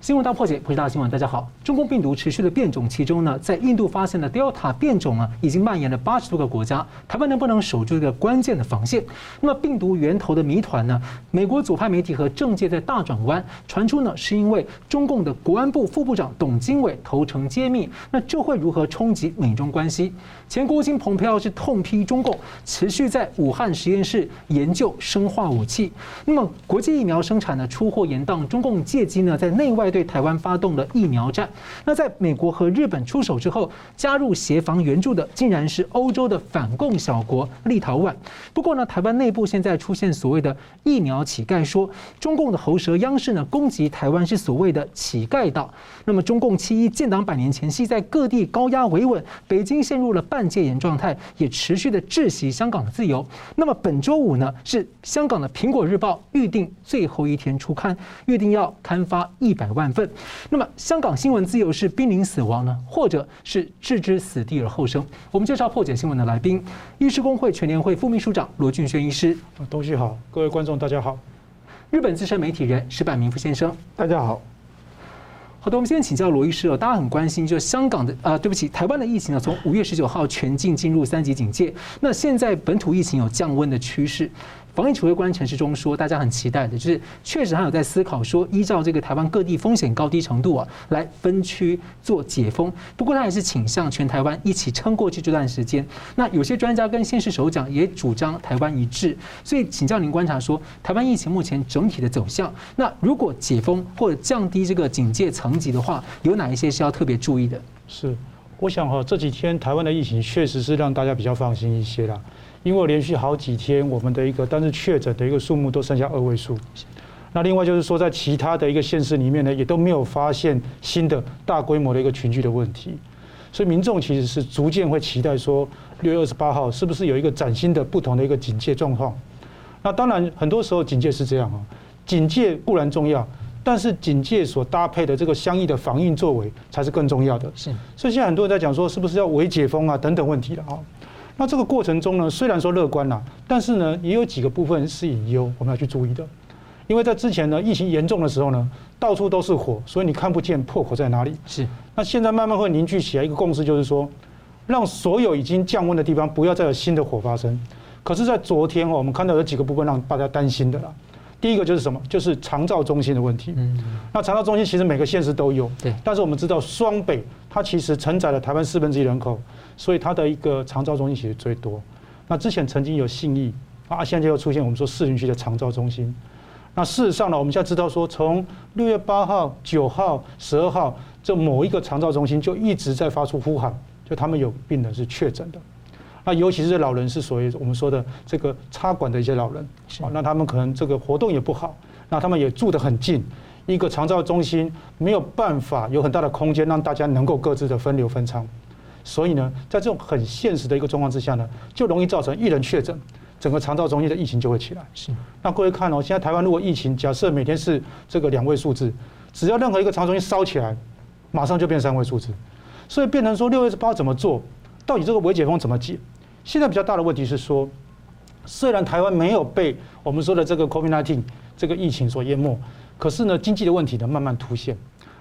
新闻大破解，不是大新闻。大家好，中共病毒持续的变种，其中呢，在印度发现的 Delta 变种啊，已经蔓延了八十多个国家。台湾能不能守住这个关键的防线？那么病毒源头的谜团呢？美国左派媒体和政界在大转弯，传出呢是因为中共的国安部副部长董经纬投诚揭秘，那这会如何冲击美中关系？前国务卿蓬佩奥是痛批中共持续在武汉实验室研究生化武器。那么国际疫苗生产呢出货延宕，中共借机呢在内外。对台湾发动了疫苗战，那在美国和日本出手之后，加入协防援助的竟然是欧洲的反共小国立陶宛。不过呢，台湾内部现在出现所谓的疫苗乞丐说，中共的喉舌央视呢攻击台湾是所谓的乞丐岛。那么中共七一建党百年前夕，在各地高压维稳，北京陷入了半戒严状态，也持续的窒息香港的自由。那么本周五呢，是香港的苹果日报预定最后一天出刊，预定要刊发一百。万份。那么，香港新闻自由是濒临死亡呢，或者是置之死地而后生？我们介绍破解新闻的来宾：医师工会全联会副秘书长罗俊轩医师。东西好，各位观众大家好。日本资深媒体人石板明夫先生。大家好。好的，我们先请教罗医师哦，大家很关心，就是香港的啊，对不起，台湾的疫情呢，从五月十九号全境进入三级警戒，那现在本土疫情有降温的趋势。防疫指挥官陈时中说：“大家很期待的，就是确实还有在思考说，依照这个台湾各地风险高低程度啊，来分区做解封。不过他还是倾向全台湾一起撑过去这段时间。那有些专家跟县市首长也主张台湾一致。所以请教您观察说，台湾疫情目前整体的走向，那如果解封或者降低这个警戒层级的话，有哪一些是要特别注意的？是，我想哈，这几天台湾的疫情确实是让大家比较放心一些啦。”因为连续好几天，我们的一个单日确诊的一个数目都剩下二位数。那另外就是说，在其他的一个县市里面呢，也都没有发现新的大规模的一个群聚的问题。所以民众其实是逐渐会期待说，六月二十八号是不是有一个崭新的不同的一个警戒状况？那当然，很多时候警戒是这样啊，警戒固然重要，但是警戒所搭配的这个相应的防疫作为才是更重要的。是。所以现在很多人在讲说，是不是要微解封啊等等问题了啊？那这个过程中呢，虽然说乐观了，但是呢，也有几个部分是隐忧，我们要去注意的。因为在之前呢，疫情严重的时候呢，到处都是火，所以你看不见破口在哪里。是。那现在慢慢会凝聚起来一个共识，就是说，让所有已经降温的地方不要再有新的火发生。可是，在昨天哦，我们看到有几个部分让大家担心的啦。第一个就是什么？就是长照中心的问题。嗯。那长照中心其实每个县市都有。对。但是我们知道双北它其实承载了台湾四分之一人口。所以它的一个长照中心其实最多。那之前曾经有信义啊，现在又出现我们说市林区的长照中心。那事实上呢，我们现在知道说，从六月八号、九号、十二号，这某一个长照中心就一直在发出呼喊，就他们有病人是确诊的。那尤其是老人是属于我们说的这个插管的一些老人，啊，那他们可能这个活动也不好，那他们也住得很近，一个长照中心没有办法有很大的空间让大家能够各自的分流分舱。所以呢，在这种很现实的一个状况之下呢，就容易造成一人确诊，整个肠道中心的疫情就会起来。是。那各位看哦，现在台湾如果疫情假设每天是这个两位数字，只要任何一个长照中心烧起来，马上就变三位数字。所以变成说六月十八怎么做？到底这个微解封怎么解？现在比较大的问题是说，虽然台湾没有被我们说的这个 COVID-19 这个疫情所淹没，可是呢，经济的问题呢慢慢凸显。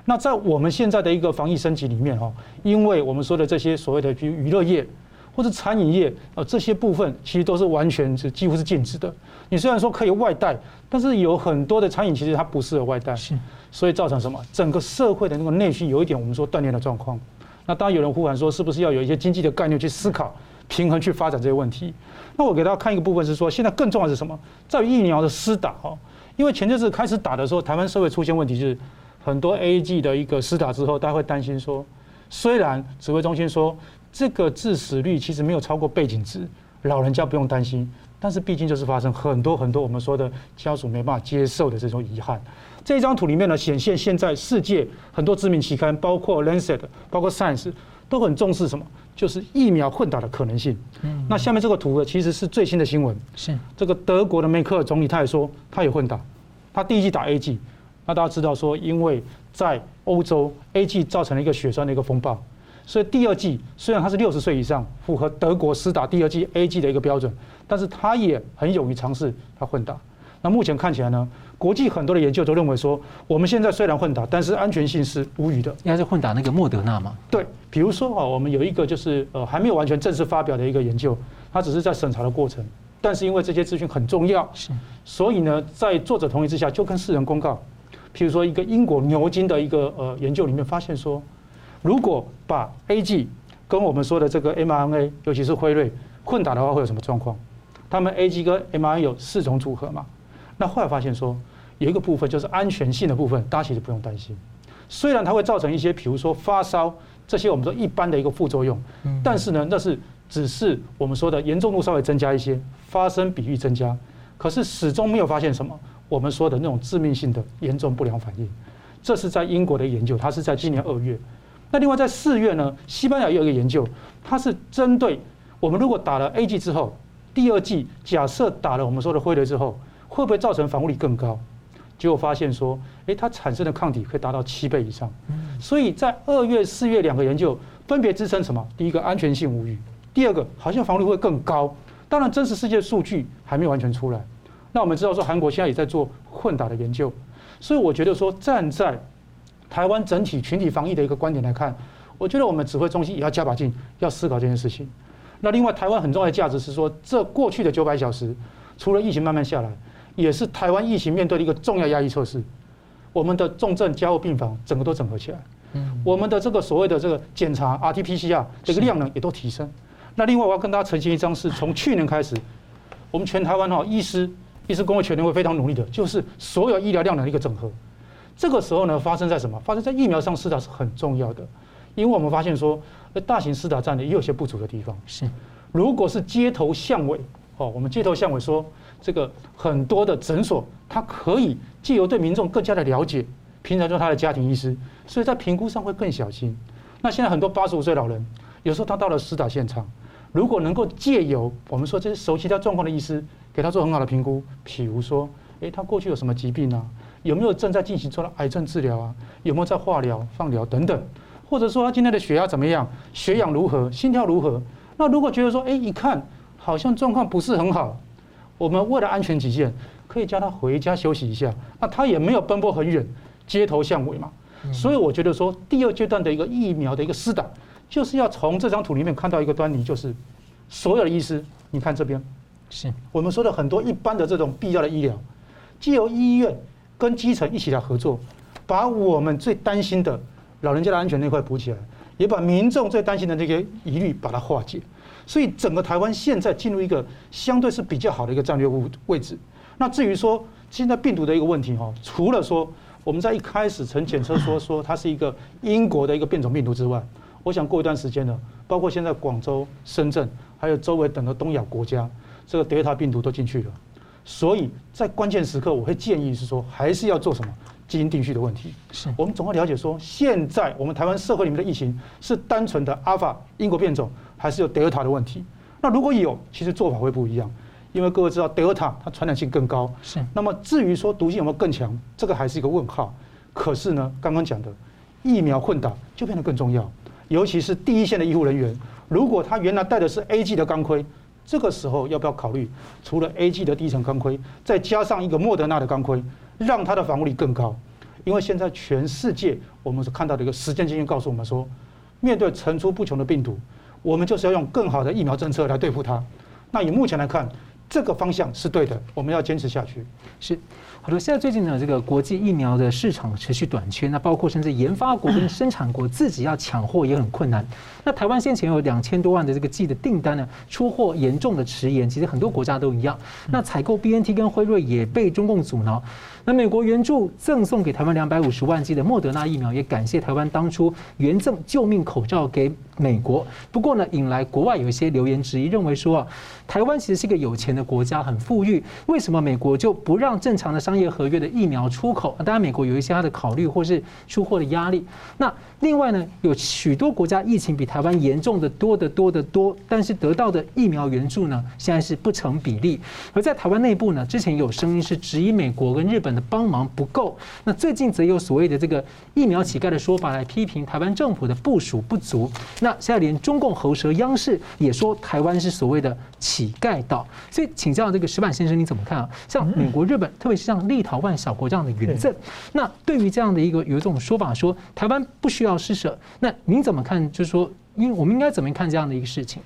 那在我们现在的一个防疫升级里面哈，因为我们说的这些所谓的，比如娱乐业或者餐饮业啊，这些部分其实都是完全是几乎是禁止的。你虽然说可以外带，但是有很多的餐饮其实它不适合外带，是，所以造成什么？整个社会的那个内需有一点我们说断裂的状况。那当然有人呼喊说，是不是要有一些经济的概念去思考平衡去发展这些问题？那我给大家看一个部分是说，现在更重要的是什么？在于疫苗的施打哈，因为前阵子开始打的时候，台湾社会出现问题就是。很多 A G 的一个施打之后，大家会担心说，虽然指挥中心说这个致死率其实没有超过背景值，老人家不用担心，但是毕竟就是发生很多很多我们说的家属没办法接受的这种遗憾。这张图里面呢，显现现在世界很多知名期刊，包括 Lancet，包括 Science，都很重视什么？就是疫苗混打的可能性。嗯。那下面这个图呢，其实是最新的新闻。是。这个德国的梅克尔总理他也说，他也混打，他第一季打 AZ。那大家知道说，因为在欧洲 AZ 造成了一个血栓的一个风暴，所以第二季虽然他是六十岁以上，符合德国施打第二季 AZ 的一个标准，但是他也很勇于尝试他混打。那目前看起来呢，国际很多的研究都认为说，我们现在虽然混打，但是安全性是无虞的。应该是混打那个莫德纳嘛？对，比如说啊，我们有一个就是呃还没有完全正式发表的一个研究，它只是在审查的过程。但是因为这些资讯很重要，是，所以呢，在作者同意之下，就跟世人公告。譬如说，一个英国牛津的一个呃研究里面发现说，如果把 AG 跟我们说的这个 mRNA，尤其是辉瑞混打的话，会有什么状况？他们 AG 跟 mRNA 有四种组合嘛？那后来发现说，有一个部分就是安全性的部分，大家其实不用担心。虽然它会造成一些，比如说发烧这些我们说一般的一个副作用，但是呢，那是只是我们说的严重度稍微增加一些，发生比率增加，可是始终没有发现什么。我们说的那种致命性的严重不良反应，这是在英国的研究，它是在今年二月。那另外在四月呢，西班牙也有一个研究，它是针对我们如果打了 A G 之后，第二剂假设打了我们说的辉瑞之后，会不会造成防护力更高？结果发现说，诶，它产生的抗体可以达到七倍以上。所以在二月、四月两个研究分别支撑什么？第一个安全性无虞，第二个好像防护力会更高。当然真实世界数据还没有完全出来。那我们知道说，韩国现在也在做混打的研究，所以我觉得说，站在台湾整体群体防疫的一个观点来看，我觉得我们指挥中心也要加把劲，要思考这件事情。那另外，台湾很重要的价值是说，这过去的九百小时，除了疫情慢慢下来，也是台湾疫情面对的一个重要压力测试。我们的重症加护病房整个都整合起来，我们的这个所谓的这个检查 RT-PCR 这个量能也都提升。那另外，我要跟大家澄清一张，是从去年开始，我们全台湾哈医师。医师工会全联会非常努力的，就是所有医疗量的一个整合。这个时候呢，发生在什么？发生在疫苗上施打是很重要的，因为我们发现说，大型施打站呢也有些不足的地方。是，如果是街头巷尾，哦，我们街头巷尾说，这个很多的诊所，它可以借由对民众更加的了解，平常做他的家庭医师，所以在评估上会更小心。那现在很多八十五岁老人，有时候他到了施打现场，如果能够借由我们说这是熟悉他状况的医师。给他做很好的评估，譬如说，诶，他过去有什么疾病啊？有没有正在进行做了癌症治疗啊？有没有在化疗、放疗等等？或者说他今天的血压怎么样？血氧如何？心跳如何？那如果觉得说，诶，一看好像状况不是很好，我们为了安全起见，可以叫他回家休息一下。那他也没有奔波很远，街头巷尾嘛。所以我觉得说，第二阶段的一个疫苗的一个施打，就是要从这张图里面看到一个端倪，就是所有的医师，你看这边。是我们说的很多一般的这种必要的医疗，既由医院跟基层一起来合作，把我们最担心的老人家的安全那块补起来，也把民众最担心的那些疑虑把它化解。所以整个台湾现在进入一个相对是比较好的一个战略位位置。那至于说现在病毒的一个问题哈，除了说我们在一开始曾检测说说它是一个英国的一个变种病毒之外，我想过一段时间呢，包括现在广州、深圳还有周围等的东亚国家。这个德尔塔病毒都进去了，所以在关键时刻，我会建议是说，还是要做什么基因定序的问题。是我们总要了解说，现在我们台湾社会里面的疫情是单纯的阿尔法英国变种，还是有德尔塔的问题？那如果有，其实做法会不一样，因为各位知道德尔塔它传染性更高。是。那么至于说毒性有没有更强，这个还是一个问号。可是呢，刚刚讲的疫苗混打就变得更重要，尤其是第一线的医护人员，如果他原来戴的是 AG 的钢盔。这个时候要不要考虑，除了 A G 的第一层钢盔，再加上一个莫德纳的钢盔，让他的防护力更高？因为现在全世界我们所看到的一个实践经验告诉我们说，面对层出不穷的病毒，我们就是要用更好的疫苗政策来对付它。那以目前来看，这个方向是对的，我们要坚持下去。是。好的，现在最近呢，这个国际疫苗的市场持续短缺，那包括甚至研发国跟生产国自己要抢货也很困难。那台湾先前有两千多万的这个剂的订单呢，出货严重的迟延，其实很多国家都一样。那采购 BNT 跟辉瑞也被中共阻挠。那美国援助赠送给台湾两百五十万剂的莫德纳疫苗，也感谢台湾当初援赠救命口罩给美国。不过呢，引来国外有一些留言质疑，认为说啊，台湾其实是一个有钱的国家，很富裕，为什么美国就不让正常的商业合约的疫苗出口？当然，美国有一些他的考虑或是出货的压力。那另外呢，有许多国家疫情比台湾严重的多得多得多，但是得到的疫苗援助呢，现在是不成比例。而在台湾内部呢，之前有声音是质疑美国跟日本的帮忙不够，那最近则有所谓的这个疫苗乞丐的说法来批评台湾政府的部署不足。那那现在连中共喉舌央视也说台湾是所谓的乞丐岛。所以请教这个石板先生，你怎么看啊？像美国、日本，特别是像立陶宛小国这样的远赠，那对于这样的一个有一种说法说台湾不需要施舍，那您怎么看？就是说，应我们应该怎么看这样的一个事情？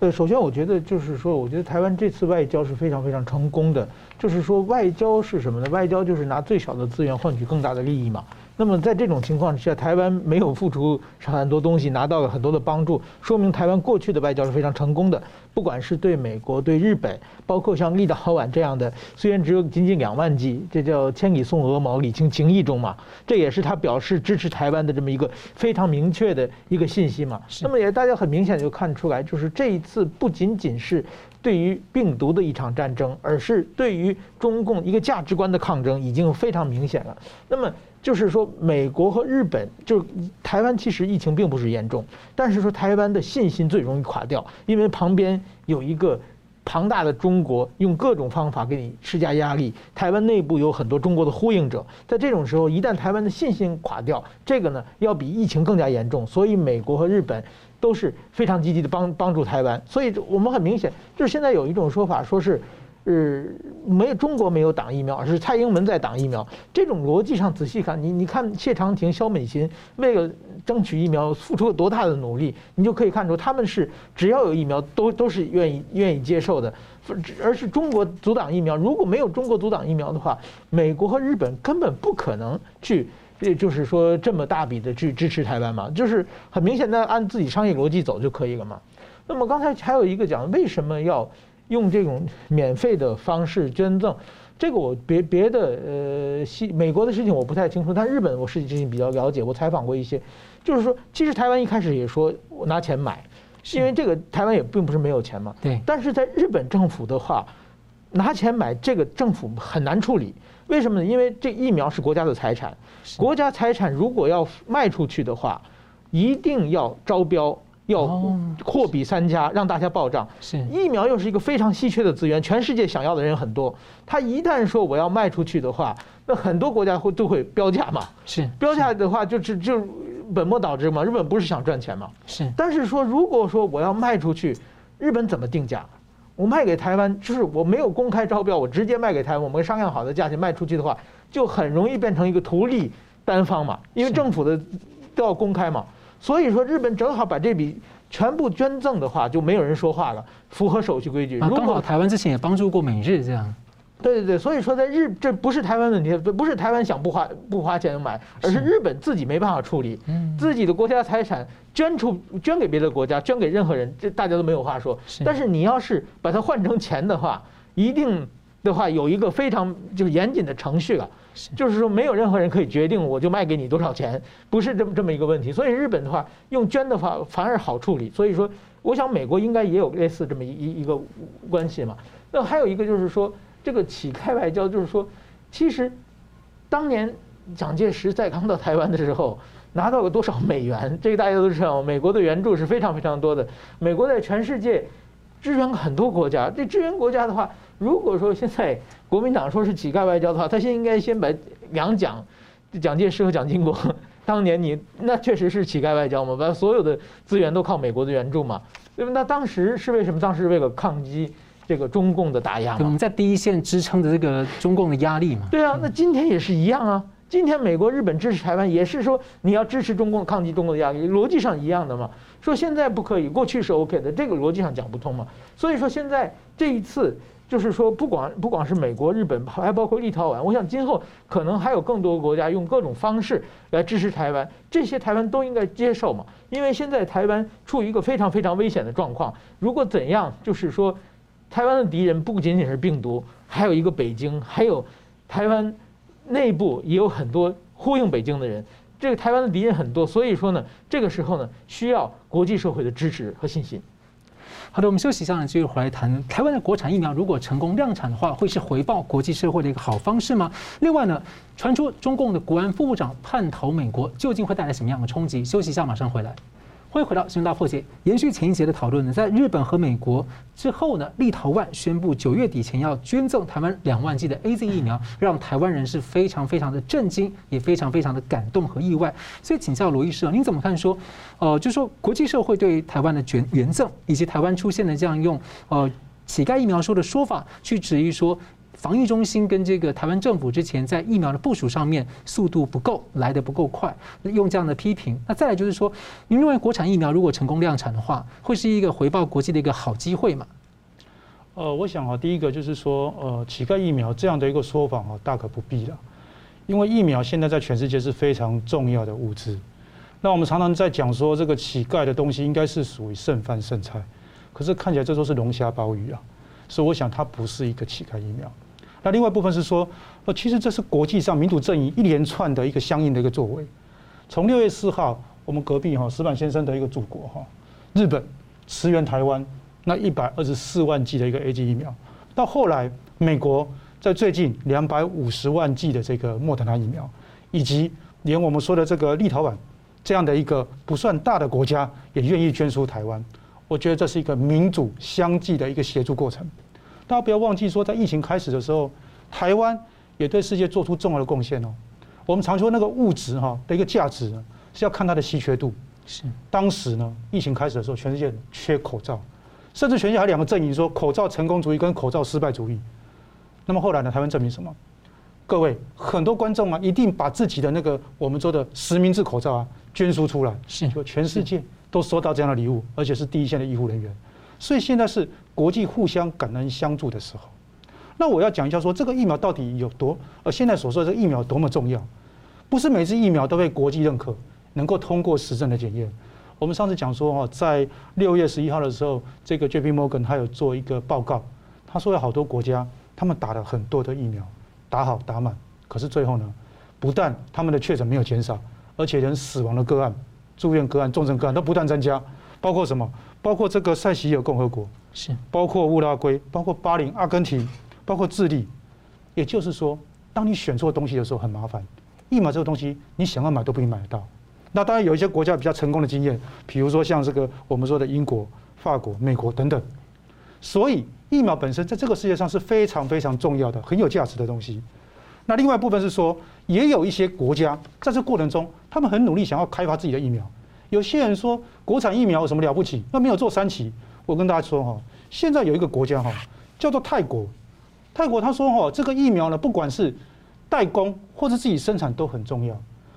呃，首先我觉得就是说，我觉得台湾这次外交是非常非常成功的。就是说，外交是什么呢？外交就是拿最小的资源换取更大的利益嘛。那么在这种情况之下，台湾没有付出很多东西，拿到了很多的帮助，说明台湾过去的外交是非常成功的。不管是对美国、对日本，包括像立陶宛这样的，虽然只有仅仅两万剂，这叫千里送鹅毛，礼轻情意重嘛。这也是他表示支持台湾的这么一个非常明确的一个信息嘛。那么也大家很明显就看出来，就是这一次不仅仅是对于病毒的一场战争，而是对于中共一个价值观的抗争，已经非常明显了。那么。就是说，美国和日本，就是台湾，其实疫情并不是严重，但是说台湾的信心最容易垮掉，因为旁边有一个庞大的中国，用各种方法给你施加压力。台湾内部有很多中国的呼应者，在这种时候，一旦台湾的信心垮掉，这个呢要比疫情更加严重。所以，美国和日本都是非常积极的帮帮助台湾。所以我们很明显，就是现在有一种说法，说是。是没有中国没有挡疫苗，而是蔡英文在挡疫苗。这种逻辑上仔细看，你你看谢长廷、萧美琴为了争取疫苗付出了多大的努力，你就可以看出他们是只要有疫苗都都是愿意愿意接受的。而是中国阻挡疫苗，如果没有中国阻挡疫苗的话，美国和日本根本不可能去，这就是说这么大笔的去支持台湾嘛，就是很明显的按自己商业逻辑走就可以了嘛。那么刚才还有一个讲为什么要？用这种免费的方式捐赠，这个我别别的呃西美国的事情我不太清楚，但日本我事情比较了解，我采访过一些，就是说其实台湾一开始也说我拿钱买，因为这个台湾也并不是没有钱嘛。对。但是在日本政府的话，拿钱买这个政府很难处理，为什么呢？因为这疫苗是国家的财产，国家财产如果要卖出去的话，一定要招标。要货比三家，让大家报账。是疫苗又是一个非常稀缺的资源，全世界想要的人很多。他一旦说我要卖出去的话，那很多国家会都会标价嘛。是标价的话，就是就本末倒置嘛。日本不是想赚钱嘛？是。但是说，如果说我要卖出去，日本怎么定价？我卖给台湾，就是我没有公开招标，我直接卖给台湾，我们商量好的价钱卖出去的话，就很容易变成一个图利单方嘛。因为政府的都要公开嘛。所以说，日本正好把这笔全部捐赠的话，就没有人说话了，符合手续规矩。如果台湾之前也帮助过美日这样，对对对，所以说在日这不是台湾问题，不是台湾想不花不花钱买，而是日本自己没办法处理，自己的国家财产捐出捐给别的国家，捐给任何人，这大家都没有话说。但是你要是把它换成钱的话，一定的话有一个非常就是严谨的程序了。就是说，没有任何人可以决定我就卖给你多少钱，不是这么这么一个问题。所以日本的话，用捐的话反而好处理。所以说，我想美国应该也有类似这么一一个关系嘛。那还有一个就是说，这个乞丐外交，就是说，其实当年蒋介石在刚到台湾的时候，拿到了多少美元？这个大家都知道，美国的援助是非常非常多的。美国在全世界支援很多国家，这支援国家的话。如果说现在国民党说是乞丐外交的话，他现在应该先把两蒋，蒋介石和蒋经国 当年你那确实是乞丐外交嘛，把所有的资源都靠美国的援助嘛，对吧？那当时是为什么？当时是为了抗击这个中共的打压嘛。我们在第一线支撑着这个中共的压力嘛。对啊，那今天也是一样啊。今天美国、日本支持台湾，也是说你要支持中共抗击中共的压力，逻辑上一样的嘛。说现在不可以，过去是 OK 的，这个逻辑上讲不通嘛。所以说现在这一次。就是说，不管不光是美国、日本，还包括立陶宛，我想今后可能还有更多国家用各种方式来支持台湾，这些台湾都应该接受嘛。因为现在台湾处于一个非常非常危险的状况，如果怎样，就是说，台湾的敌人不仅仅是病毒，还有一个北京，还有台湾内部也有很多呼应北京的人，这个台湾的敌人很多，所以说呢，这个时候呢，需要国际社会的支持和信心。好的，我们休息一下呢，继续回来谈台湾的国产疫苗，如果成功量产的话，会是回报国际社会的一个好方式吗？另外呢，传出中共的国安副部长叛逃美国，究竟会带来什么样的冲击？休息一下，马上回来。欢迎回到《新闻大破解》，延续前一节的讨论呢，在日本和美国之后呢，立陶宛宣布九月底前要捐赠台湾两万剂的 AZ 疫苗，让台湾人是非常非常的震惊，也非常非常的感动和意外。所以请教罗医师啊，您怎么看说？呃，就说国际社会对台湾的捐捐赠，以及台湾出现的这样用呃乞丐疫苗说的说法，去质疑说。防疫中心跟这个台湾政府之前在疫苗的部署上面速度不够，来得不够快，用这样的批评。那再来就是说，您认为国产疫苗如果成功量产的话，会是一个回报国际的一个好机会吗？呃，我想啊，第一个就是说，呃，乞丐疫苗这样的一个说法啊，大可不必了，因为疫苗现在在全世界是非常重要的物资。那我们常常在讲说，这个乞丐的东西应该是属于剩饭剩菜，可是看起来这都是龙虾鲍鱼啊，所以我想它不是一个乞丐疫苗。那另外一部分是说，呃，其实这是国际上民主阵营一连串的一个相应的一个作为。从六月四号，我们隔壁哈石板先生的一个祖国哈日本驰援台湾那一百二十四万剂的一个 AZ 疫苗，到后来美国在最近两百五十万剂的这个莫德纳疫苗，以及连我们说的这个立陶宛这样的一个不算大的国家也愿意捐输台湾，我觉得这是一个民主相继的一个协助过程。大家不要忘记说，在疫情开始的时候，台湾也对世界做出重要的贡献哦。我们常说那个物质哈的一个价值是要看它的稀缺度。是当时呢，疫情开始的时候，全世界缺口罩，甚至全世界还有两个阵营说口罩成功主义跟口罩失败主义。那么后来呢，台湾证明什么？各位很多观众啊，一定把自己的那个我们说的实名制口罩啊捐输出来，是就全世界都收到这样的礼物，而且是第一线的医护人员。所以现在是国际互相感恩相助的时候。那我要讲一下，说这个疫苗到底有多？呃，现在所说的疫苗多么重要？不是每次疫苗都被国际认可，能够通过实证的检验。我们上次讲说，哈，在六月十一号的时候，这个 JP Morgan 他有做一个报告，他说有好多国家他们打了很多的疫苗，打好打满，可是最后呢，不但他们的确诊没有减少，而且连死亡的个案、住院个案、重症个案都不断增加，包括什么？包括这个塞西尔共和国，是包括乌拉圭，包括巴林、阿根廷，包括智利。也就是说，当你选错东西的时候很麻烦。疫苗这个东西，你想要买都不一定买得到。那当然有一些国家比较成功的经验，比如说像这个我们说的英国、法国、美国等等。所以疫苗本身在这个世界上是非常非常重要的、很有价值的东西。那另外一部分是说，也有一些国家在这过程中，他们很努力想要开发自己的疫苗。有些人说国产疫苗有什么了不起？那没有做三期。我跟大家说哈，现在有一个国家哈，叫做泰国。泰国他说哈，这个疫苗呢，不管是代工或者自己生产都很重要。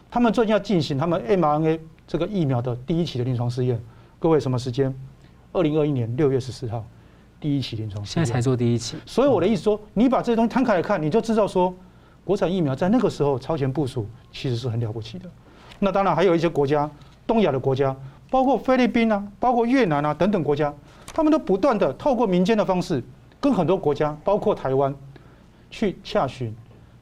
他们最近要进行他们 mRNA 这个疫苗的第一期的临床试验。各位什么时间？二零二一年六月十四号，第一期临床试验。现在才做第一期。所以我的意思说，你把这些东西摊开来看，你就知道说，国产疫苗在那个时候超前部署，其实是很了不起的。那当然还有一些国家。东亚的国家，包括菲律宾啊，包括越南啊等等国家，他们都不断的透过民间的方式，跟很多国家，包括台湾，去洽询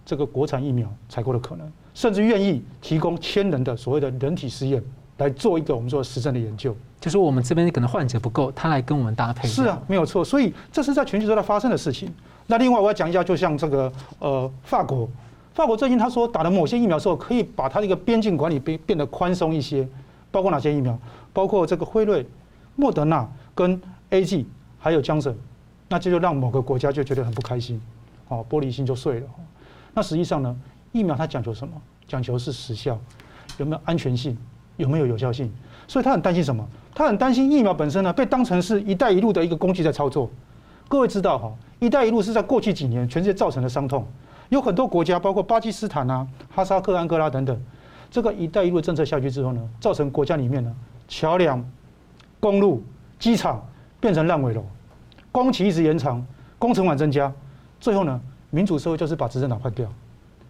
这个国产疫苗采购的可能，甚至愿意提供千人的所谓的人体试验来做一个我们说实证的研究。就是我们这边可能患者不够，他来跟我们搭配。是啊，没有错。所以这是在全球都在发生的事情。那另外我要讲一下，就像这个呃法国，法国最近他说打了某些疫苗之后，可以把他的一个边境管理变变得宽松一些。包括哪些疫苗？包括这个辉瑞、莫德纳跟 A G，还有江省，那这就让某个国家就觉得很不开心，哦，玻璃心就碎了。那实际上呢，疫苗它讲求什么？讲求是时效，有没有安全性，有没有有效性？所以他很担心什么？他很担心疫苗本身呢被当成是一带一路的一个工具在操作。各位知道哈，一带一路是在过去几年全世界造成的伤痛，有很多国家，包括巴基斯坦啊、哈萨克、安哥拉等等。这个“一带一路”政策下去之后呢，造成国家里面呢桥梁、公路、机场变成烂尾楼，工期一直延长，工程款增加，最后呢，民主社会就是把执政党换掉。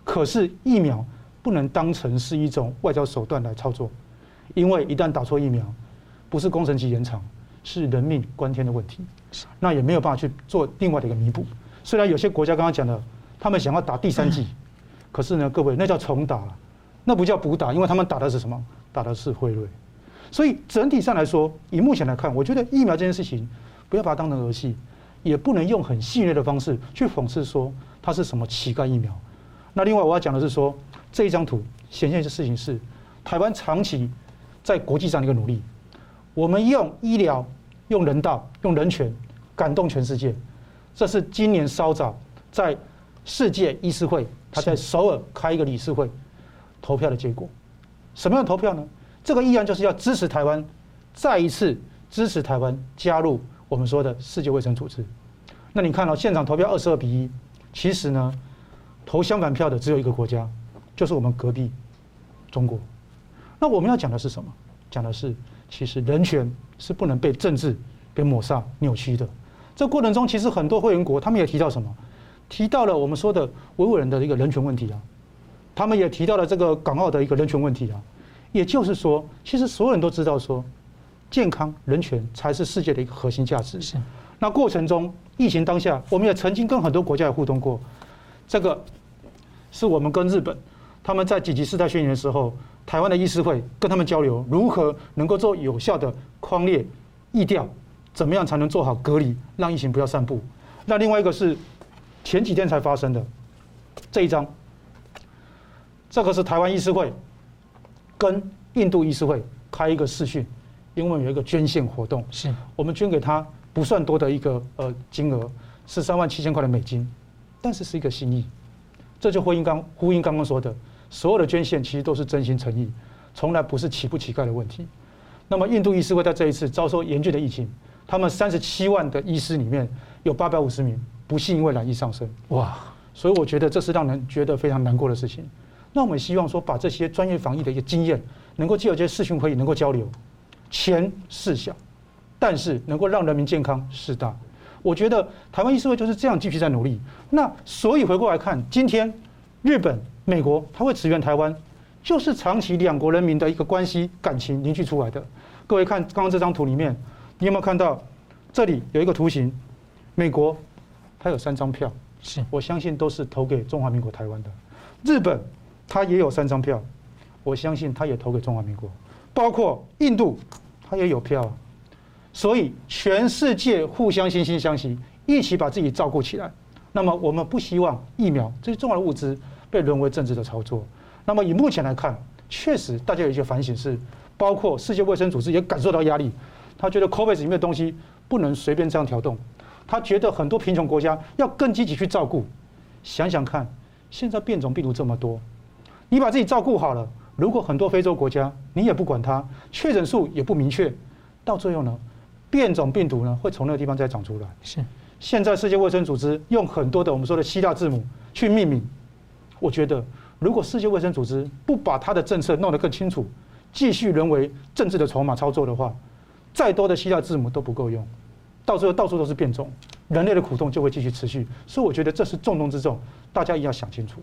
可是疫苗不能当成是一种外交手段来操作，因为一旦打错疫苗，不是工程期延长，是人命关天的问题，那也没有办法去做另外的一个弥补。虽然有些国家刚刚讲的，他们想要打第三剂，可是呢，各位那叫重打了。那不叫补打，因为他们打的是什么？打的是辉瑞。所以整体上来说，以目前来看，我觉得疫苗这件事情，不要把它当成儿戏，也不能用很戏谑的方式去讽刺说它是什么乞丐疫苗。那另外我要讲的是说，这一张图显现的事情是台湾长期在国际上的一个努力。我们用医疗、用人道、用人权感动全世界，这是今年稍早在世界医师会，他在首尔开一个理事会投票的结果。什么样的投票呢？这个议案就是要支持台湾，再一次支持台湾加入我们说的世界卫生组织。那你看到现场投票二十二比一，其实呢，投相反票的只有一个国家，就是我们隔壁中国。那我们要讲的是什么？讲的是，其实人权是不能被政治给抹杀、扭曲的。这过程中，其实很多会员国他们也提到什么？提到了我们说的维吾尔人的一个人权问题啊。他们也提到了这个港澳的一个人权问题啊。也就是说，其实所有人都知道说，健康人权才是世界的一个核心价值。是。那过程中，疫情当下，我们也曾经跟很多国家也互动过。这个是我们跟日本，他们在紧急事态宣言的时候。台湾的医师会跟他们交流，如何能够做有效的框列、疫调，怎么样才能做好隔离，让疫情不要散布？那另外一个是前几天才发生的这一张，这个是台湾医师会跟印度医师会开一个视讯，因为有一个捐献活动，是我们捐给他不算多的一个呃金额，是三万七千块的美金，但是是一个心意，这就呼应刚呼应刚刚说的。所有的捐献其实都是真心诚意，从来不是乞不乞丐的问题。那么印度医师会在这一次遭受严峻的疫情，他们三十七万的医师里面有八百五十名不幸因为染疫丧生。哇！所以我觉得这是让人觉得非常难过的事情。那我们希望说，把这些专业防疫的一个经验，能够借由这些视讯会议能够交流。钱事小，但是能够让人民健康事大。我觉得台湾医师会就是这样继续在努力。那所以回过来看，今天日本。美国他会支援台湾，就是长期两国人民的一个关系感情凝聚出来的。各位看刚刚这张图里面，你有没有看到这里有一个图形？美国它有三张票，是我相信都是投给中华民国台湾的。日本他也有三张票，我相信他也投给中华民国。包括印度他也有票，所以全世界互相惺惺相惜，一起把自己照顾起来。那么我们不希望疫苗这些重要的物资。被沦为政治的操作。那么以目前来看，确实大家有一些反省是，包括世界卫生组织也感受到压力，他觉得 COVID 里面的东西不能随便这样调动，他觉得很多贫穷国家要更积极去照顾。想想看，现在变种病毒这么多，你把自己照顾好了，如果很多非洲国家你也不管它，确诊数也不明确，到最后呢，变种病毒呢会从那个地方再长出来。是，现在世界卫生组织用很多的我们说的希腊字母去命名。我觉得，如果世界卫生组织不把它的政策弄得更清楚，继续沦为政治的筹码操作的话，再多的希腊字母都不够用，到最后到处都是变种，人类的苦痛就会继续持续。所以我觉得这是重中之重，大家一定要想清楚。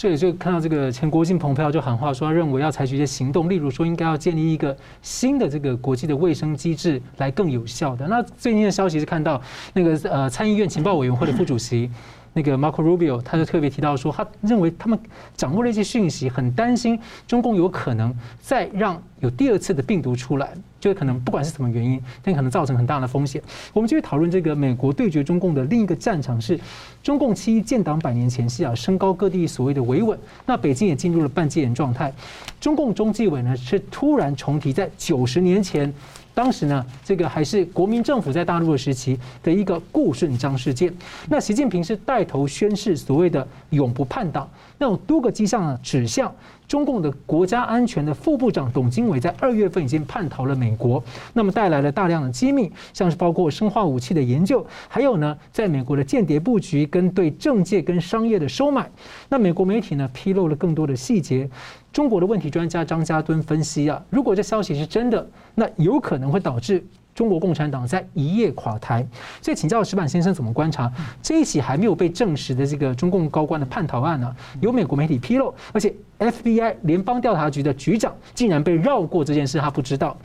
所以就看到这个前国务卿蓬佩奥就喊话说，他认为要采取一些行动，例如说应该要建立一个新的这个国际的卫生机制来更有效的。那最近的消息是看到那个呃参议院情报委员会的副主席。那个 Marco Rubio 他就特别提到说，他认为他们掌握了一些讯息，很担心中共有可能再让有第二次的病毒出来，就可能不管是什么原因，但可能造成很大的风险。我们继续讨论这个美国对决中共的另一个战场是中共七一建党百年前夕啊，升高各地所谓的维稳，那北京也进入了半戒严状态。中共中纪委呢是突然重提在九十年前。当时呢，这个还是国民政府在大陆的时期的一个顾顺章事件。那习近平是带头宣誓所谓的永不叛党，那种多个迹象呢，指向中共的国家安全的副部长董经纬在二月份已经叛逃了美国，那么带来了大量的机密，像是包括生化武器的研究，还有呢，在美国的间谍布局跟对政界跟商业的收买。那美国媒体呢，披露了更多的细节。中国的问题专家张家敦分析啊，如果这消息是真的，那有可能会导致中国共产党在一夜垮台。所以请教石板先生怎么观察这一起还没有被证实的这个中共高官的叛逃案呢？有美国媒体披露，而且 FBI 联邦调查局的局长竟然被绕过这件事，他不知道。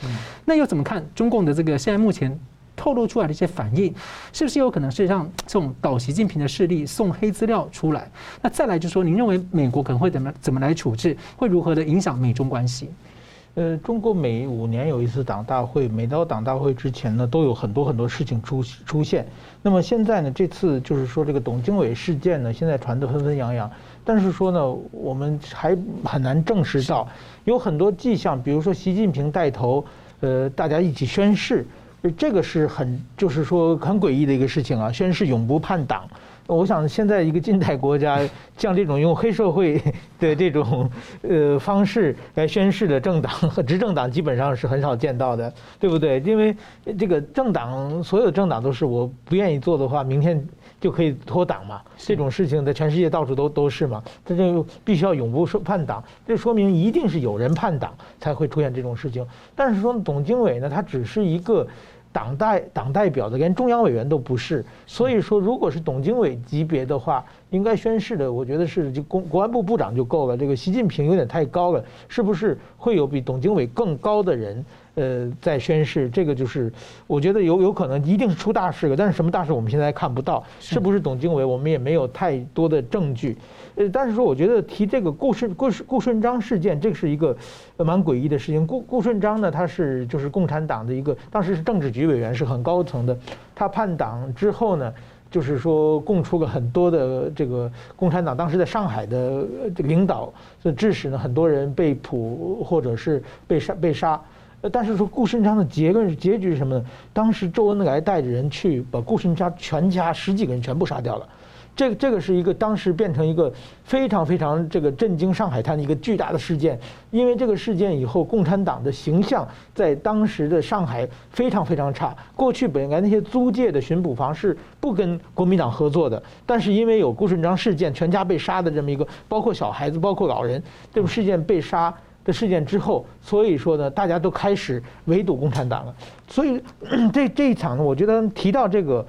那又怎么看中共的这个现在目前？透露出来的一些反应，是不是有可能是让这种倒习近平的势力送黑资料出来？那再来就是说，您认为美国可能会怎么怎么来处置？会如何的影响美中关系？呃，中国每五年有一次党大会，每到党大会之前呢，都有很多很多事情出出现。那么现在呢，这次就是说这个董经纬事件呢，现在传得纷纷扬扬，但是说呢，我们还很难证实到有很多迹象，比如说习近平带头。呃，大家一起宣誓，这个是很就是说很诡异的一个事情啊，宣誓永不叛党。我想现在一个近代国家，像这种用黑社会 的这种呃方式来宣誓的政党 和执政党，基本上是很少见到的，对不对？因为这个政党，所有政党都是我不愿意做的话，明天就可以脱党嘛。这种事情在全世界到处都都是嘛。这就必须要永不叛党，这说明一定是有人叛党才会出现这种事情。但是说董经纬呢，他只是一个。党代党代表的连中央委员都不是，所以说如果是董经纬级别的话，应该宣誓的，我觉得是就公国安部部长就够了。这个习近平有点太高了，是不是会有比董经纬更高的人？呃，在宣誓，这个就是我觉得有有可能一定是出大事了，但是什么大事我们现在看不到，是不是董经纬，我们也没有太多的证据。呃，但是说我觉得提这个顾顺顾顺顾顺章事件，这是一个蛮诡异的事情。顾顾顺章呢，他是就是共产党的一个，当时是政治局委员，是很高层的。他叛党之后呢，就是说供出了很多的这个共产党当时在上海的领导，所以致使呢很多人被捕或者是被杀被杀。但是说顾顺章的结论结局是什么呢？当时周恩来带着人去把顾顺章全家十几个人全部杀掉了，这个这个是一个当时变成一个非常非常这个震惊上海滩的一个巨大的事件。因为这个事件以后，共产党的形象在当时的上海非常非常差。过去本来那些租界的巡捕房是不跟国民党合作的，但是因为有顾顺章事件，全家被杀的这么一个，包括小孩子，包括老人，这种事件被杀。的事件之后，所以说呢，大家都开始围堵共产党了。所以 这这一场呢，我觉得提到这个，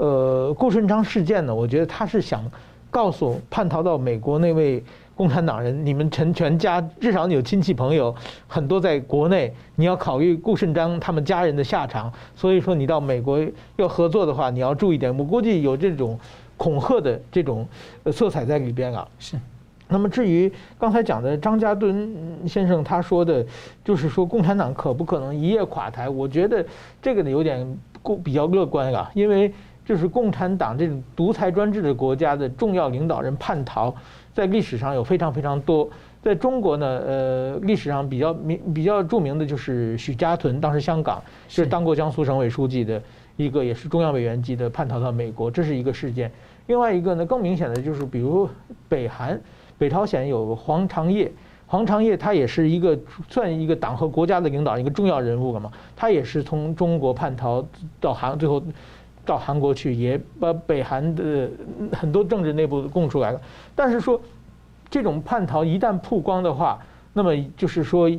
呃，顾顺章事件呢，我觉得他是想告诉叛逃到美国那位共产党人，你们全全家至少你有亲戚朋友很多在国内，你要考虑顾顺章他们家人的下场。所以说你到美国要合作的话，你要注意点。我估计有这种恐吓的这种色彩在里边啊。是。那么至于刚才讲的张家敦先生他说的，就是说共产党可不可能一夜垮台？我觉得这个呢有点过比较乐观啊，因为就是共产党这种独裁专制的国家的重要领导人叛逃，在历史上有非常非常多。在中国呢，呃，历史上比较名比较著名的就是许家屯，当时香港是当过江苏省委书记的一个，也是中央委员级的叛逃到美国，这是一个事件。另外一个呢，更明显的就是比如北韩。北朝鲜有黄长业，黄长业他也是一个算一个党和国家的领导，一个重要人物了嘛。他也是从中国叛逃到韩，最后到韩国去，也把北韩的很多政治内部供出来了。但是说这种叛逃一旦曝光的话，那么就是说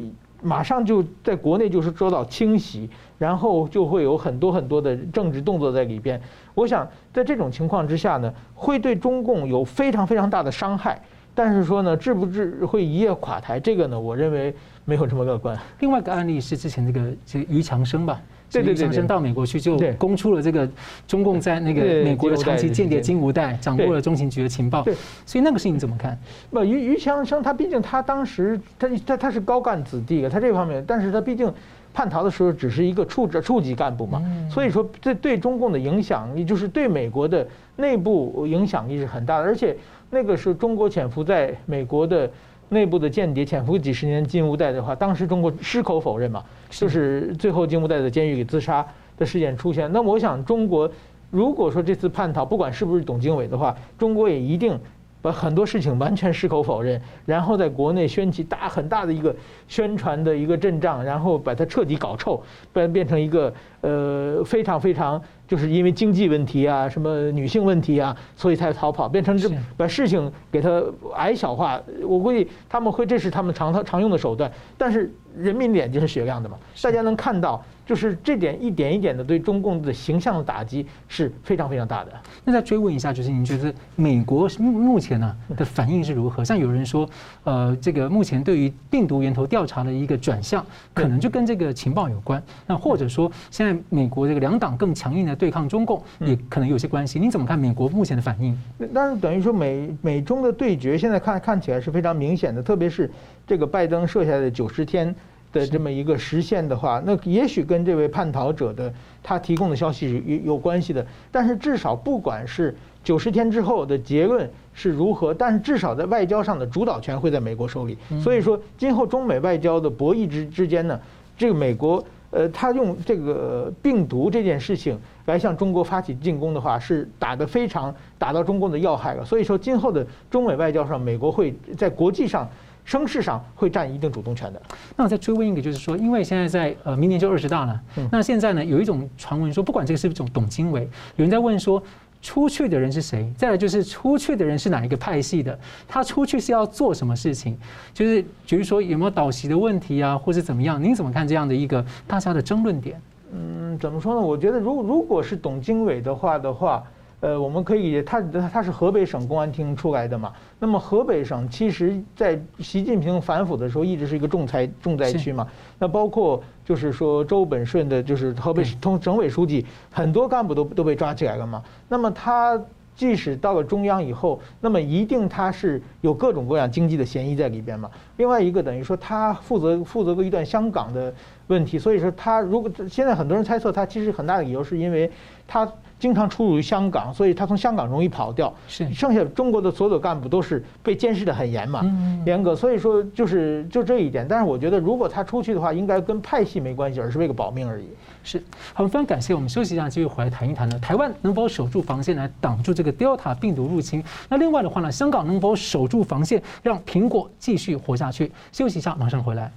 马上就在国内就是遭到清洗，然后就会有很多很多的政治动作在里边。我想在这种情况之下呢，会对中共有非常非常大的伤害。但是说呢，至不至会一夜垮台，这个呢，我认为没有这么乐观。另外一个案例是之前这个这个于强生吧，对对对，于强生到美国去就供出了这个中共在那个美国的长期间谍金无代，掌握了中情局的情报。对，所以那个事情怎么看？不，于于强生他毕竟他当时他他他是高干子弟，他这方面，但是他毕竟叛逃的时候只是一个处处级干部嘛，所以说这对中共的影响，也就是对美国的内部影响力是很大的，而且。那个是中国潜伏在美国的内部的间谍，潜伏几十年金无代的话，当时中国矢口否认嘛，就是最后金无代在监狱里自杀的事件出现。那么我想，中国如果说这次叛逃，不管是不是董经纬的话，中国也一定。把很多事情完全矢口否认，然后在国内掀起大很大的一个宣传的一个阵仗，然后把它彻底搞臭，不然变成一个呃非常非常就是因为经济问题啊，什么女性问题啊，所以才逃跑，变成这把事情给它矮小化。我估计他们会这是他们常常用的手段，但是人民的眼睛是雪亮的嘛，大家能看到。就是这点一点一点的对中共的形象的打击是非常非常大的。那再追问一下，就是你觉得美国目目前呢的反应是如何？像有人说，呃，这个目前对于病毒源头调查的一个转向，可能就跟这个情报有关。那或者说，现在美国这个两党更强硬的对抗中共，也可能有些关系。你怎么看美国目前的反应？但是等于说美美中的对决现在看看起来是非常明显的，特别是这个拜登设下的九十天。的这么一个实现的话，那也许跟这位叛逃者的他提供的消息是有有关系的。但是至少不管是九十天之后的结论是如何，但是至少在外交上的主导权会在美国手里。所以说，今后中美外交的博弈之之间呢，这个美国呃，他用这个病毒这件事情来向中国发起进攻的话，是打得非常打到中共的要害了。所以说，今后的中美外交上，美国会在国际上。声势上会占一定主动权的。那我再追问一个，就是说，因为现在在呃明年就二十大了，那现在呢有一种传闻说，不管这个是不是种董经纬，有人在问说，出去的人是谁？再来就是出去的人是哪一个派系的？他出去是要做什么事情？就是比如说有没有倒席的问题啊，或是怎么样？您怎么看这样的一个大家的争论点？嗯，怎么说呢？我觉得如如果是董经纬的话的话。呃，我们可以，他他是河北省公安厅出来的嘛？那么河北省其实，在习近平反腐的时候，一直是一个重灾重灾区嘛。那包括就是说周本顺的，就是河北省省委书记，很多干部都都被抓起来了嘛。那么他即使到了中央以后，那么一定他是有各种各样经济的嫌疑在里边嘛。另外一个等于说他负责负责过一段香港的问题，所以说他如果现在很多人猜测他其实很大的理由是因为他。经常出入于香港，所以他从香港容易跑掉。是，剩下中国的所有干部都是被监视的很严嘛，严格。所以说就是就这一点。但是我觉得，如果他出去的话，应该跟派系没关系，而是为了保命而已。是，好，非常感谢。我们休息一下，继续回来谈一谈呢。台湾能否守住防线来挡住这个 Delta 病毒入侵？那另外的话呢，香港能否守住防线，让苹果继续活下去？休息一下，马上回来。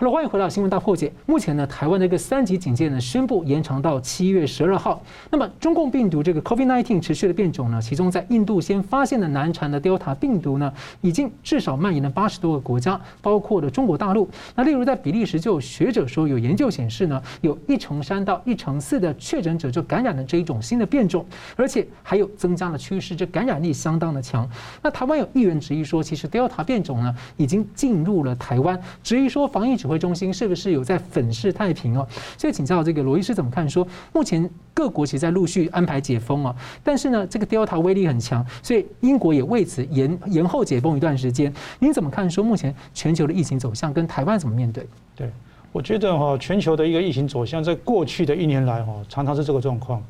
Hello，欢迎回到新闻大破解。目前呢，台湾的一个三级警戒呢，宣布延长到七月十二号。那么，中共病毒这个 COVID-19 持续的变种呢，其中在印度先发现的难缠的 Delta 病毒呢，已经至少蔓延了八十多个国家，包括了中国大陆。那例如在比利时，就有学者说，有研究显示呢，有一成三到一成四的确诊者就感染了这一种新的变种，而且还有增加的趋势，这感染力相当的强。那台湾有议员质疑说，其实 Delta 变种呢，已经进入了台湾，质疑说防疫指指挥中心是不是有在粉饰太平哦？所以请教这个罗医师怎么看？说目前各国其实在陆续安排解封哦，但是呢，这个 Delta 威力很强，所以英国也为此延延后解封一段时间。您怎么看？说目前全球的疫情走向跟台湾怎么面对？对，我觉得哈，全球的一个疫情走向，在过去的一年来哈，常常是这个状况，